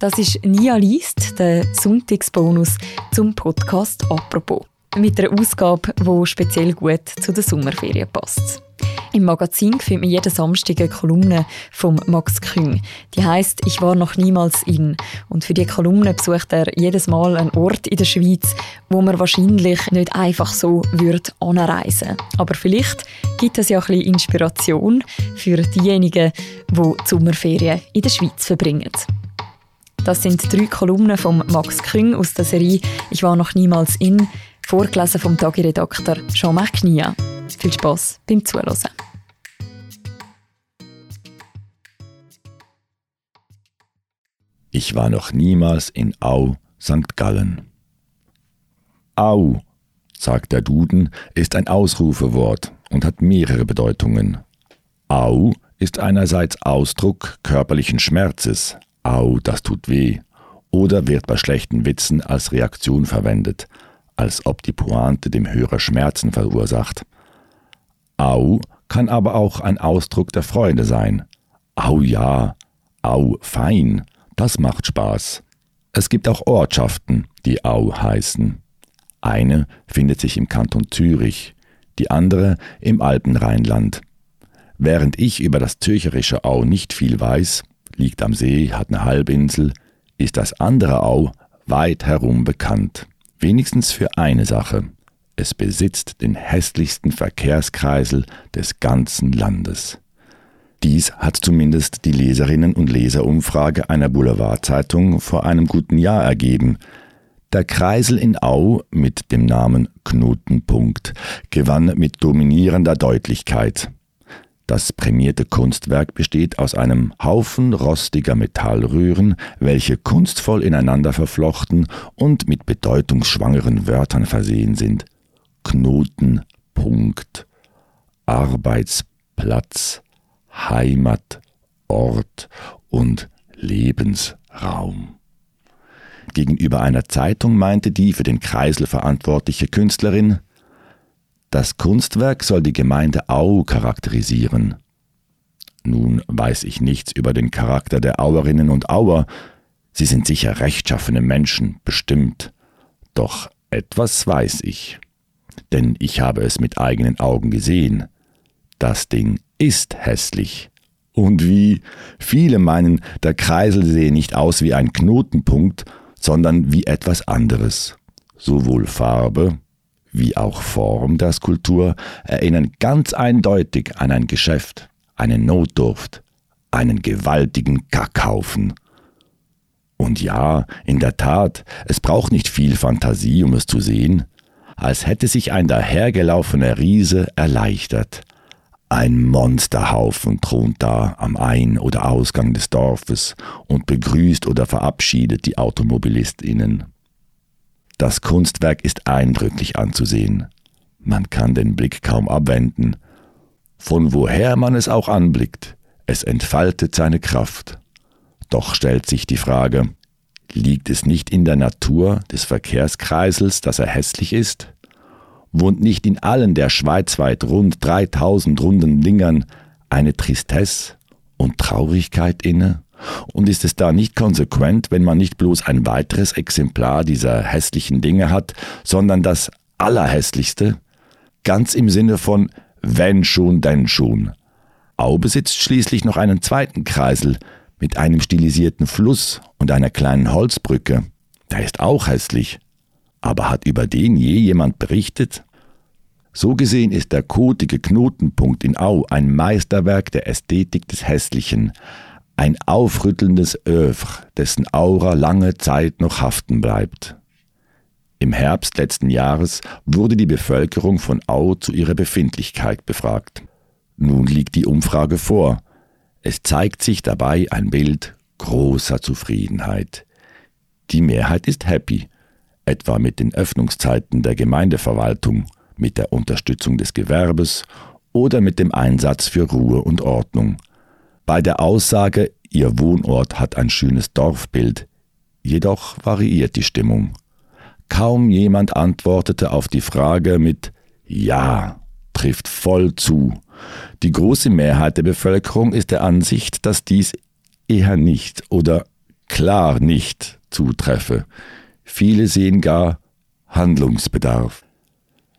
Das ist Nia Liest, der Sonntagsbonus zum Podcast «Apropos». Mit einer Ausgabe, die speziell gut zu den Sommerferien passt. Im Magazin findet man jeden Samstag eine Kolumne von Max Küng. Die heißt Ich war noch niemals in. Und für die Kolumne besucht er jedes Mal einen Ort in der Schweiz, wo man wahrscheinlich nicht einfach so würde anreisen. Aber vielleicht gibt es ja ein bisschen Inspiration für diejenigen, die die Sommerferien in der Schweiz verbringen. Das sind drei Kolumnen von Max Küng aus der Serie Ich war noch niemals in, vorgelesen vom Tagiredakteur Jean-Marc Nia. Viel Spaß beim Zuhören. Ich war noch niemals in Au, St. Gallen. Au, sagt der Duden, ist ein Ausrufewort und hat mehrere Bedeutungen. Au ist einerseits Ausdruck körperlichen Schmerzes, Au, das tut weh, oder wird bei schlechten Witzen als Reaktion verwendet, als ob die Pointe dem Hörer Schmerzen verursacht. Au kann aber auch ein Ausdruck der Freude sein. Au ja, au fein, das macht Spaß. Es gibt auch Ortschaften, die Au heißen. Eine findet sich im Kanton Zürich, die andere im Alpenrheinland. Während ich über das zürcherische Au nicht viel weiß, liegt am See, hat eine Halbinsel, ist das andere Au weit herum bekannt. Wenigstens für eine Sache. Es besitzt den hässlichsten Verkehrskreisel des ganzen Landes. Dies hat zumindest die Leserinnen und Leserumfrage einer Boulevardzeitung vor einem guten Jahr ergeben. Der Kreisel in Au mit dem Namen Knotenpunkt gewann mit dominierender Deutlichkeit. Das prämierte Kunstwerk besteht aus einem Haufen rostiger Metallröhren, welche kunstvoll ineinander verflochten und mit bedeutungsschwangeren Wörtern versehen sind. Knoten, Punkt, Arbeitsplatz, Heimat, Ort und Lebensraum. Gegenüber einer Zeitung meinte die für den Kreisel verantwortliche Künstlerin, das Kunstwerk soll die Gemeinde Au charakterisieren. Nun weiß ich nichts über den Charakter der Auerinnen und Auer, sie sind sicher rechtschaffene Menschen, bestimmt. Doch etwas weiß ich, denn ich habe es mit eigenen Augen gesehen. Das Ding ist hässlich. Und wie viele meinen, der Kreisel sehe nicht aus wie ein Knotenpunkt, sondern wie etwas anderes. Sowohl Farbe wie auch Form der Skulptur erinnern ganz eindeutig an ein Geschäft, eine Notdurft, einen gewaltigen Kackhaufen. Und ja, in der Tat, es braucht nicht viel Fantasie, um es zu sehen, als hätte sich ein dahergelaufener Riese erleichtert. Ein Monsterhaufen thront da am Ein- oder Ausgang des Dorfes und begrüßt oder verabschiedet die Automobilistinnen. Das Kunstwerk ist eindrücklich anzusehen. Man kann den Blick kaum abwenden. Von woher man es auch anblickt, es entfaltet seine Kraft. Doch stellt sich die Frage, liegt es nicht in der Natur des Verkehrskreisels, dass er hässlich ist? Wohnt nicht in allen der schweizweit rund 3000 runden Dingern eine Tristesse und Traurigkeit inne? Und ist es da nicht konsequent, wenn man nicht bloß ein weiteres Exemplar dieser hässlichen Dinge hat, sondern das Allerhässlichste? Ganz im Sinne von wenn schon, denn schon. Au besitzt schließlich noch einen zweiten Kreisel mit einem stilisierten Fluss und einer kleinen Holzbrücke. Der ist auch hässlich. Aber hat über den je jemand berichtet? So gesehen ist der kotige Knotenpunkt in Au ein Meisterwerk der Ästhetik des Hässlichen, ein aufrüttelndes Övre, dessen Aura lange Zeit noch haften bleibt. Im Herbst letzten Jahres wurde die Bevölkerung von Au zu ihrer Befindlichkeit befragt. Nun liegt die Umfrage vor. Es zeigt sich dabei ein Bild großer Zufriedenheit. Die Mehrheit ist happy, etwa mit den Öffnungszeiten der Gemeindeverwaltung, mit der Unterstützung des Gewerbes oder mit dem Einsatz für Ruhe und Ordnung. Bei der Aussage, ihr Wohnort hat ein schönes Dorfbild, jedoch variiert die Stimmung. Kaum jemand antwortete auf die Frage mit Ja, trifft voll zu. Die große Mehrheit der Bevölkerung ist der Ansicht, dass dies eher nicht oder klar nicht zutreffe. Viele sehen gar Handlungsbedarf.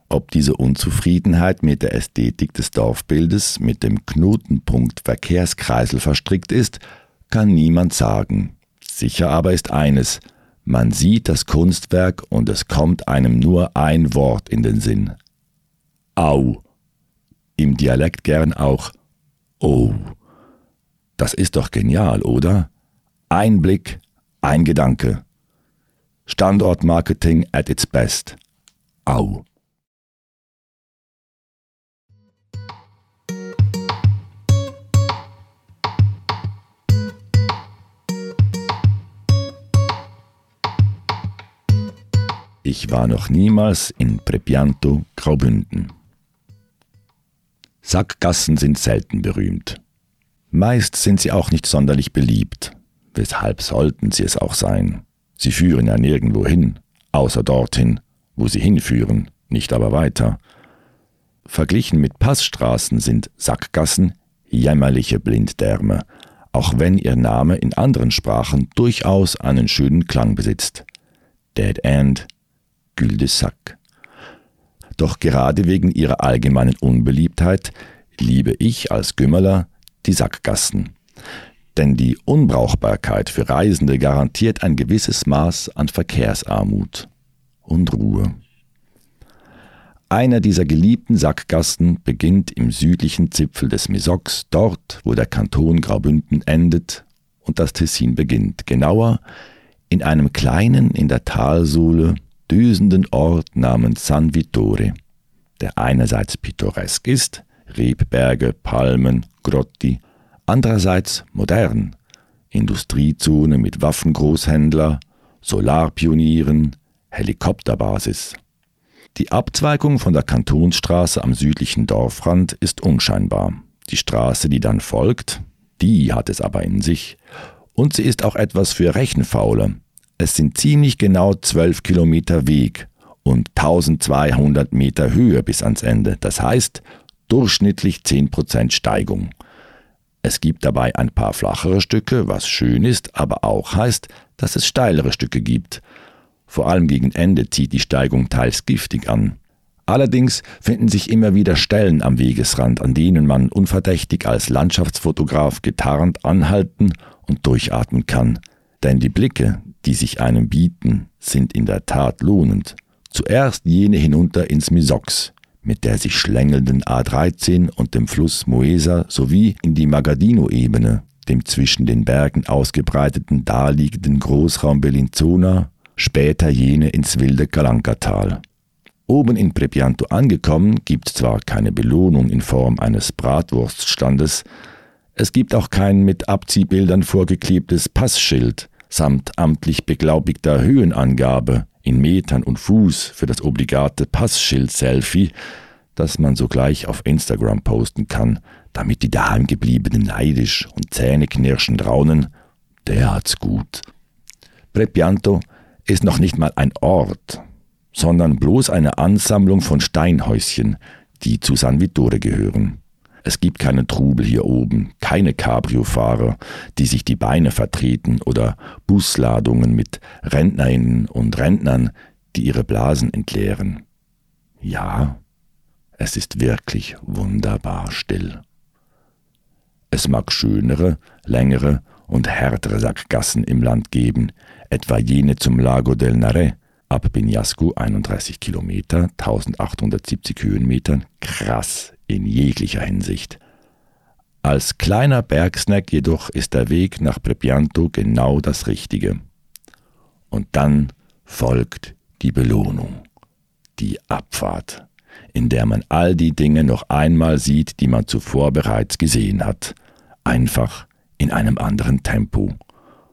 Ob diese Unzufriedenheit mit der Ästhetik des Dorfbildes mit dem Knotenpunkt Verkehrskreisel verstrickt ist, kann niemand sagen. Sicher aber ist eines, man sieht das Kunstwerk und es kommt einem nur ein Wort in den Sinn. Au. Im Dialekt gern auch Oh. Das ist doch genial, oder? Ein Blick, ein Gedanke. Standortmarketing at its best. Au. Ich war noch niemals in Prepianto, Graubünden. Sackgassen sind selten berühmt. Meist sind sie auch nicht sonderlich beliebt. Weshalb sollten sie es auch sein? Sie führen ja nirgendwo hin, außer dorthin, wo sie hinführen, nicht aber weiter. Verglichen mit Passstraßen sind Sackgassen jämmerliche Blinddärme, auch wenn ihr Name in anderen Sprachen durchaus einen schönen Klang besitzt. Dead End, Cul-de-Sac. Doch gerade wegen ihrer allgemeinen Unbeliebtheit liebe ich als Gümmerler die Sackgassen. Denn die Unbrauchbarkeit für Reisende garantiert ein gewisses Maß an Verkehrsarmut und Ruhe. Einer dieser geliebten Sackgassen beginnt im südlichen Zipfel des Misox, dort, wo der Kanton Graubünden endet und das Tessin beginnt, genauer in einem kleinen in der Talsohle düsenden Ort namens San Vittore, der einerseits pittoresk ist, Rebberge, Palmen, Grotti, andererseits modern, Industriezone mit Waffengroßhändler, Solarpionieren, Helikopterbasis. Die Abzweigung von der Kantonsstraße am südlichen Dorfrand ist unscheinbar. Die Straße, die dann folgt, die hat es aber in sich. Und sie ist auch etwas für Rechenfaule, es sind ziemlich genau 12 Kilometer Weg und 1200 Meter Höhe bis ans Ende. Das heißt durchschnittlich 10% Steigung. Es gibt dabei ein paar flachere Stücke, was schön ist, aber auch heißt, dass es steilere Stücke gibt. Vor allem gegen Ende zieht die Steigung teils giftig an. Allerdings finden sich immer wieder Stellen am Wegesrand, an denen man unverdächtig als Landschaftsfotograf getarnt anhalten und durchatmen kann. Denn die Blicke, die sich einem bieten, sind in der Tat lohnend. Zuerst jene hinunter ins Misox, mit der sich schlängelnden A13 und dem Fluss Moesa sowie in die Magadino-Ebene, dem zwischen den Bergen ausgebreiteten daliegenden Großraum Bellinzona, später jene ins wilde Calancatal. Oben in Prepianto angekommen, gibt zwar keine Belohnung in Form eines Bratwurststandes, es gibt auch kein mit Abziehbildern vorgeklebtes Passschild, samt amtlich beglaubigter Höhenangabe in Metern und Fuß für das obligate Passschild-Selfie, das man sogleich auf Instagram posten kann, damit die daheimgebliebenen neidisch und zähneknirschend raunen, der hat's gut. Prepianto ist noch nicht mal ein Ort, sondern bloß eine Ansammlung von Steinhäuschen, die zu San Vittore gehören. Es gibt keinen Trubel hier oben, keine Cabrio-Fahrer, die sich die Beine vertreten oder Busladungen mit Rentnerinnen und Rentnern, die ihre Blasen entleeren. Ja, es ist wirklich wunderbar still. Es mag schönere, längere und härtere Sackgassen im Land geben, etwa jene zum Lago del Nare, ab Binyasco 31 Kilometer, 1870 Höhenmetern, krass in jeglicher Hinsicht. Als kleiner Bergsnack jedoch ist der Weg nach Prepianto genau das Richtige. Und dann folgt die Belohnung, die Abfahrt, in der man all die Dinge noch einmal sieht, die man zuvor bereits gesehen hat, einfach in einem anderen Tempo,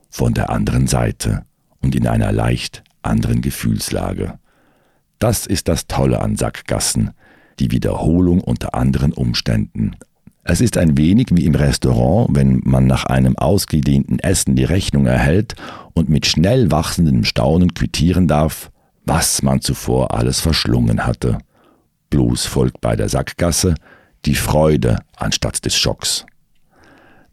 von der anderen Seite und in einer leicht anderen Gefühlslage. Das ist das Tolle an Sackgassen, die Wiederholung unter anderen Umständen. Es ist ein wenig wie im Restaurant, wenn man nach einem ausgedehnten Essen die Rechnung erhält und mit schnell wachsendem Staunen quittieren darf, was man zuvor alles verschlungen hatte. Bloß folgt bei der Sackgasse die Freude anstatt des Schocks.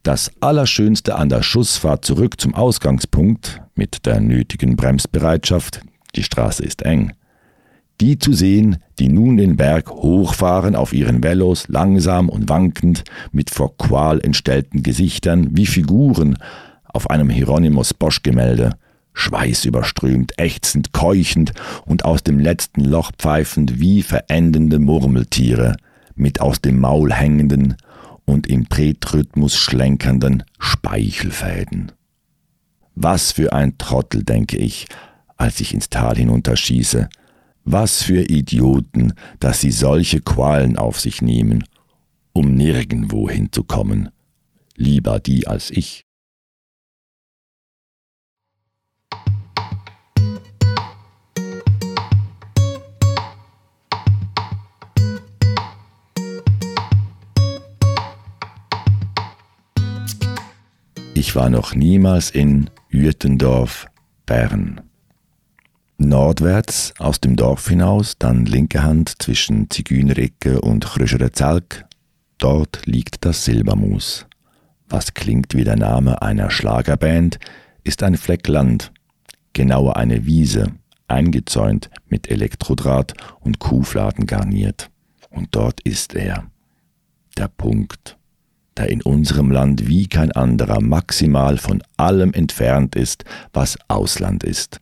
Das Allerschönste an der Schussfahrt zurück zum Ausgangspunkt mit der nötigen Bremsbereitschaft, die Straße ist eng. Die zu sehen, die nun den Berg hochfahren auf ihren Velos, langsam und wankend, mit vor Qual entstellten Gesichtern wie Figuren auf einem Hieronymus Bosch-Gemälde, schweißüberströmt, ächzend, keuchend und aus dem letzten Loch pfeifend wie verendende Murmeltiere, mit aus dem Maul hängenden und im Tretrhythmus schlenkernden Speichelfäden. Was für ein Trottel, denke ich, als ich ins Tal hinunterschieße. Was für Idioten, dass sie solche Qualen auf sich nehmen, um nirgendwo hinzukommen. Lieber die als ich. Ich war noch niemals in Uetendorf, Bern. Nordwärts aus dem Dorf hinaus, dann linke Hand zwischen Zigeunerecke und Kröscherer Zelk, dort liegt das Silbermus. Was klingt wie der Name einer Schlagerband, ist ein Fleck Land, genauer eine Wiese, eingezäunt mit Elektrodraht und Kuhfladen garniert. Und dort ist er, der Punkt der in unserem Land wie kein anderer maximal von allem entfernt ist, was Ausland ist.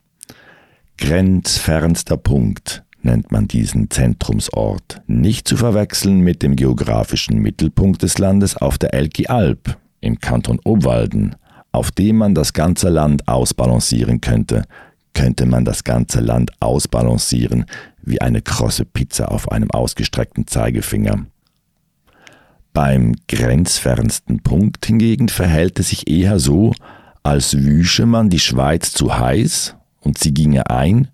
Grenzfernster Punkt nennt man diesen Zentrumsort, nicht zu verwechseln mit dem geografischen Mittelpunkt des Landes auf der Elki Alp im Kanton Obwalden, auf dem man das ganze Land ausbalancieren könnte, könnte man das ganze Land ausbalancieren wie eine krosse Pizza auf einem ausgestreckten Zeigefinger. Beim grenzfernsten Punkt hingegen verhält es sich eher so, als wüsche man die Schweiz zu heiß und sie ginge ein,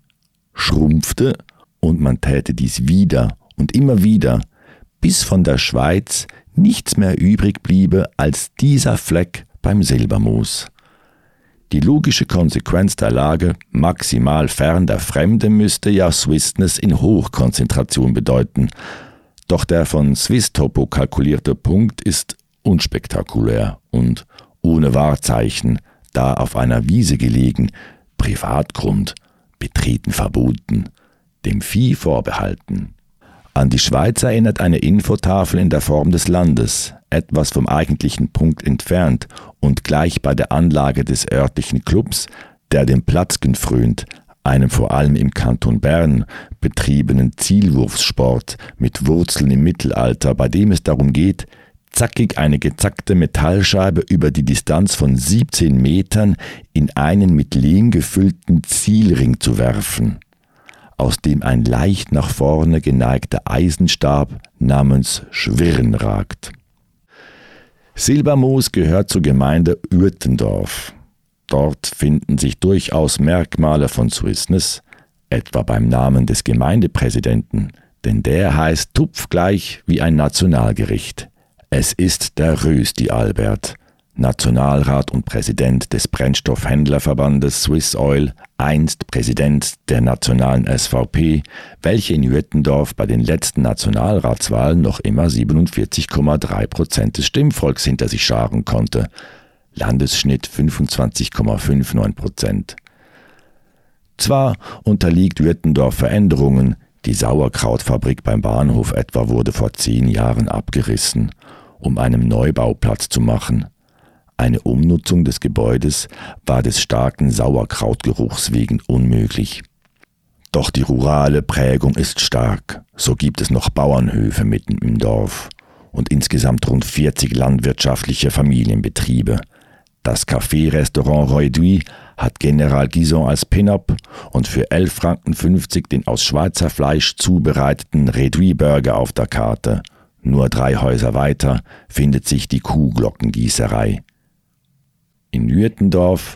schrumpfte und man täte dies wieder und immer wieder, bis von der Schweiz nichts mehr übrig bliebe als dieser Fleck beim Silbermoos. Die logische Konsequenz der Lage, maximal fern der Fremde, müsste ja Swissness in Hochkonzentration bedeuten, doch der von Swiss Topo kalkulierte Punkt ist unspektakulär und ohne Wahrzeichen, da auf einer Wiese gelegen, Privatgrund, betreten verboten, dem Vieh vorbehalten. An die Schweiz erinnert eine Infotafel in der Form des Landes, etwas vom eigentlichen Punkt entfernt und gleich bei der Anlage des örtlichen Clubs, der dem Platzgen frönt, einem vor allem im Kanton Bern betriebenen Zielwurfssport mit Wurzeln im Mittelalter, bei dem es darum geht, zackig eine gezackte Metallscheibe über die Distanz von 17 Metern in einen mit Lehm gefüllten Zielring zu werfen, aus dem ein leicht nach vorne geneigter Eisenstab namens Schwirren ragt. Silbermoos gehört zur Gemeinde Uertendorf. Dort finden sich durchaus Merkmale von Swissness, etwa beim Namen des Gemeindepräsidenten, denn der heißt tupfgleich wie ein Nationalgericht. Es ist der Rösti Albert, Nationalrat und Präsident des Brennstoffhändlerverbandes Swiss Oil, einst Präsident der nationalen SVP, welche in Jüttendorf bei den letzten Nationalratswahlen noch immer 47,3 Prozent des Stimmvolks hinter sich scharen konnte. Landesschnitt 25,59 Prozent. Zwar unterliegt Würtendorf Veränderungen, die Sauerkrautfabrik beim Bahnhof etwa wurde vor zehn Jahren abgerissen, um einen Neubau Platz zu machen. Eine Umnutzung des Gebäudes war des starken Sauerkrautgeruchs wegen unmöglich. Doch die rurale Prägung ist stark, so gibt es noch Bauernhöfe mitten im Dorf und insgesamt rund 40 landwirtschaftliche Familienbetriebe, das Café-Restaurant Roy hat General Gison als Pin-Up und für 11,50 Franken den aus Schweizer Fleisch zubereiteten Redui-Burger auf der Karte. Nur drei Häuser weiter findet sich die Kuhglockengießerei. In Nürtendorf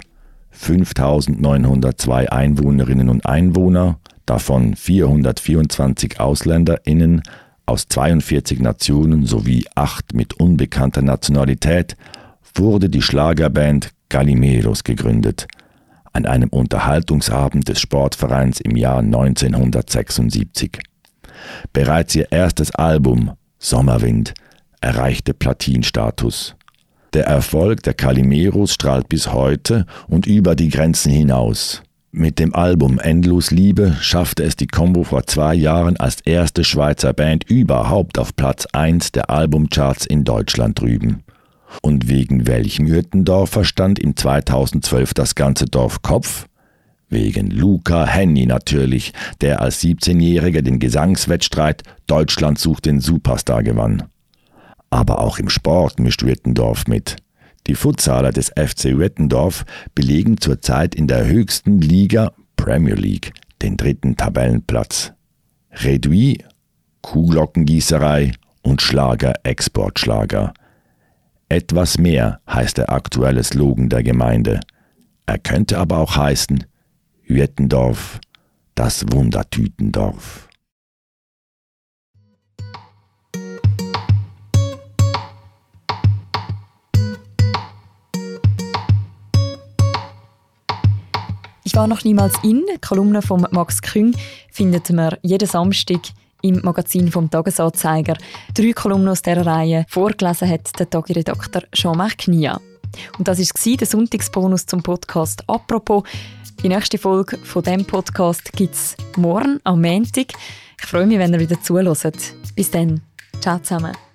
5902 Einwohnerinnen und Einwohner, davon 424 AusländerInnen aus 42 Nationen sowie acht mit unbekannter Nationalität, wurde die Schlagerband Galimeros gegründet, an einem Unterhaltungsabend des Sportvereins im Jahr 1976. Bereits ihr erstes Album Sommerwind erreichte Platinstatus. Der Erfolg der Calimeros strahlt bis heute und über die Grenzen hinaus. Mit dem Album Endlos Liebe schaffte es die Combo vor zwei Jahren als erste Schweizer Band überhaupt auf Platz 1 der Albumcharts in Deutschland drüben. Und wegen welchem Hürtendorfer stand im 2012 das ganze Dorf Kopf? Wegen Luca Henny natürlich, der als 17-Jähriger den Gesangswettstreit Deutschland sucht den Superstar gewann. Aber auch im Sport mischt Wittendorf mit. Die Futsaler des FC Wettendorf belegen zurzeit in der höchsten Liga Premier League den dritten Tabellenplatz. Reduit, Kuhglockengießerei und Schlager Exportschlager. Etwas mehr heißt der aktuelle Slogan der Gemeinde. Er könnte aber auch heißen Wettendorf, das Wundertütendorf. Ich war noch niemals in. Die Kolumne von Max Küng findet man jeden Samstag im Magazin vom Tagesanzeiger. Drei Kolumnen aus dieser Reihe vorgelesen hat der Tagiredakteur Jean-Marc Knia. Und das war der Sonntagsbonus zum Podcast «Apropos». Die nächste Folge von diesem Podcast gibt es morgen am Montag. Ich freue mich, wenn ihr wieder zuhört. Bis dann. Ciao zusammen.